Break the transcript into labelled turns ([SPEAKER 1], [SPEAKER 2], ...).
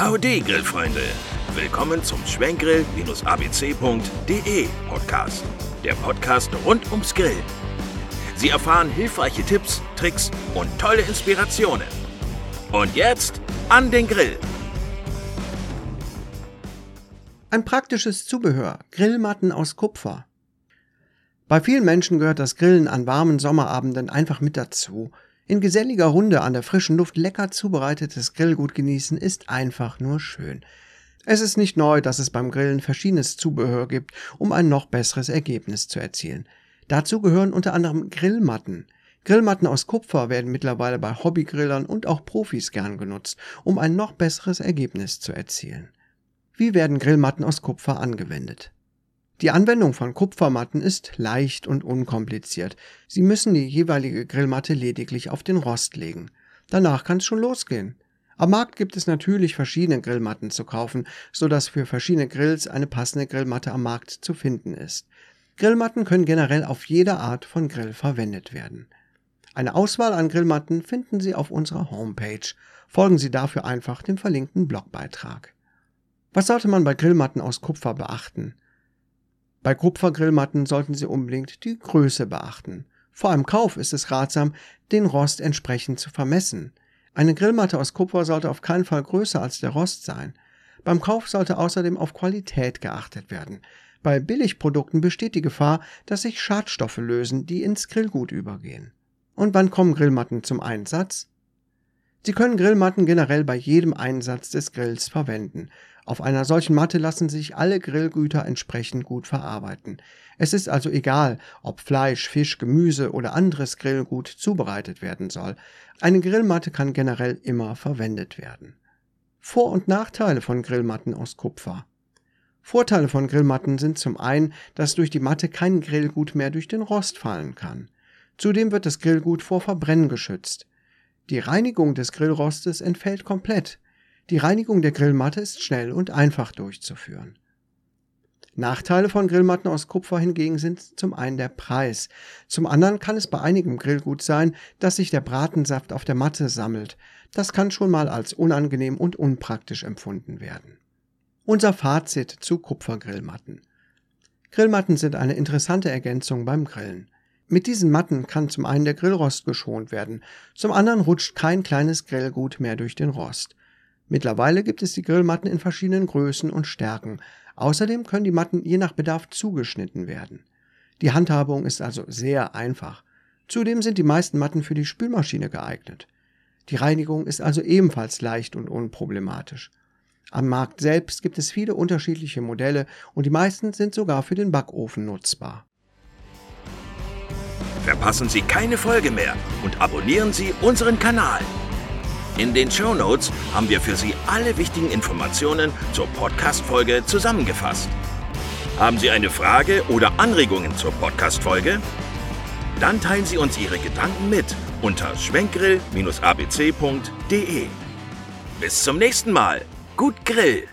[SPEAKER 1] Howdy, Grillfreunde! Willkommen zum Schwenkgrill-abc.de Podcast. Der Podcast rund ums Grillen. Sie erfahren hilfreiche Tipps, Tricks und tolle Inspirationen. Und jetzt an den Grill!
[SPEAKER 2] Ein praktisches Zubehör, Grillmatten aus Kupfer. Bei vielen Menschen gehört das Grillen an warmen Sommerabenden einfach mit dazu. In geselliger Runde an der frischen Luft lecker zubereitetes Grillgut genießen ist einfach nur schön. Es ist nicht neu, dass es beim Grillen verschiedenes Zubehör gibt, um ein noch besseres Ergebnis zu erzielen. Dazu gehören unter anderem Grillmatten. Grillmatten aus Kupfer werden mittlerweile bei Hobbygrillern und auch Profis gern genutzt, um ein noch besseres Ergebnis zu erzielen. Wie werden Grillmatten aus Kupfer angewendet? Die Anwendung von Kupfermatten ist leicht und unkompliziert. Sie müssen die jeweilige Grillmatte lediglich auf den Rost legen. Danach kann es schon losgehen. Am Markt gibt es natürlich verschiedene Grillmatten zu kaufen, so dass für verschiedene Grills eine passende Grillmatte am Markt zu finden ist. Grillmatten können generell auf jeder Art von Grill verwendet werden. Eine Auswahl an Grillmatten finden Sie auf unserer Homepage. Folgen Sie dafür einfach dem verlinkten Blogbeitrag. Was sollte man bei Grillmatten aus Kupfer beachten? Bei Kupfergrillmatten sollten Sie unbedingt die Größe beachten. Vor einem Kauf ist es ratsam, den Rost entsprechend zu vermessen. Eine Grillmatte aus Kupfer sollte auf keinen Fall größer als der Rost sein. Beim Kauf sollte außerdem auf Qualität geachtet werden. Bei Billigprodukten besteht die Gefahr, dass sich Schadstoffe lösen, die ins Grillgut übergehen. Und wann kommen Grillmatten zum Einsatz? Sie können Grillmatten generell bei jedem Einsatz des Grills verwenden. Auf einer solchen Matte lassen sich alle Grillgüter entsprechend gut verarbeiten. Es ist also egal, ob Fleisch, Fisch, Gemüse oder anderes Grillgut zubereitet werden soll. Eine Grillmatte kann generell immer verwendet werden. Vor- und Nachteile von Grillmatten aus Kupfer. Vorteile von Grillmatten sind zum einen, dass durch die Matte kein Grillgut mehr durch den Rost fallen kann. Zudem wird das Grillgut vor Verbrennen geschützt. Die Reinigung des Grillrostes entfällt komplett. Die Reinigung der Grillmatte ist schnell und einfach durchzuführen. Nachteile von Grillmatten aus Kupfer hingegen sind zum einen der Preis. Zum anderen kann es bei einigem Grillgut sein, dass sich der Bratensaft auf der Matte sammelt. Das kann schon mal als unangenehm und unpraktisch empfunden werden. Unser Fazit zu Kupfergrillmatten. Grillmatten sind eine interessante Ergänzung beim Grillen. Mit diesen Matten kann zum einen der Grillrost geschont werden, zum anderen rutscht kein kleines Grillgut mehr durch den Rost. Mittlerweile gibt es die Grillmatten in verschiedenen Größen und Stärken. Außerdem können die Matten je nach Bedarf zugeschnitten werden. Die Handhabung ist also sehr einfach. Zudem sind die meisten Matten für die Spülmaschine geeignet. Die Reinigung ist also ebenfalls leicht und unproblematisch. Am Markt selbst gibt es viele unterschiedliche Modelle und die meisten sind sogar für den Backofen nutzbar.
[SPEAKER 1] Verpassen Sie keine Folge mehr und abonnieren Sie unseren Kanal. In den Show Notes haben wir für Sie alle wichtigen Informationen zur Podcast-Folge zusammengefasst. Haben Sie eine Frage oder Anregungen zur Podcast-Folge? Dann teilen Sie uns Ihre Gedanken mit unter schwenkgrill-abc.de. Bis zum nächsten Mal. Gut Grill!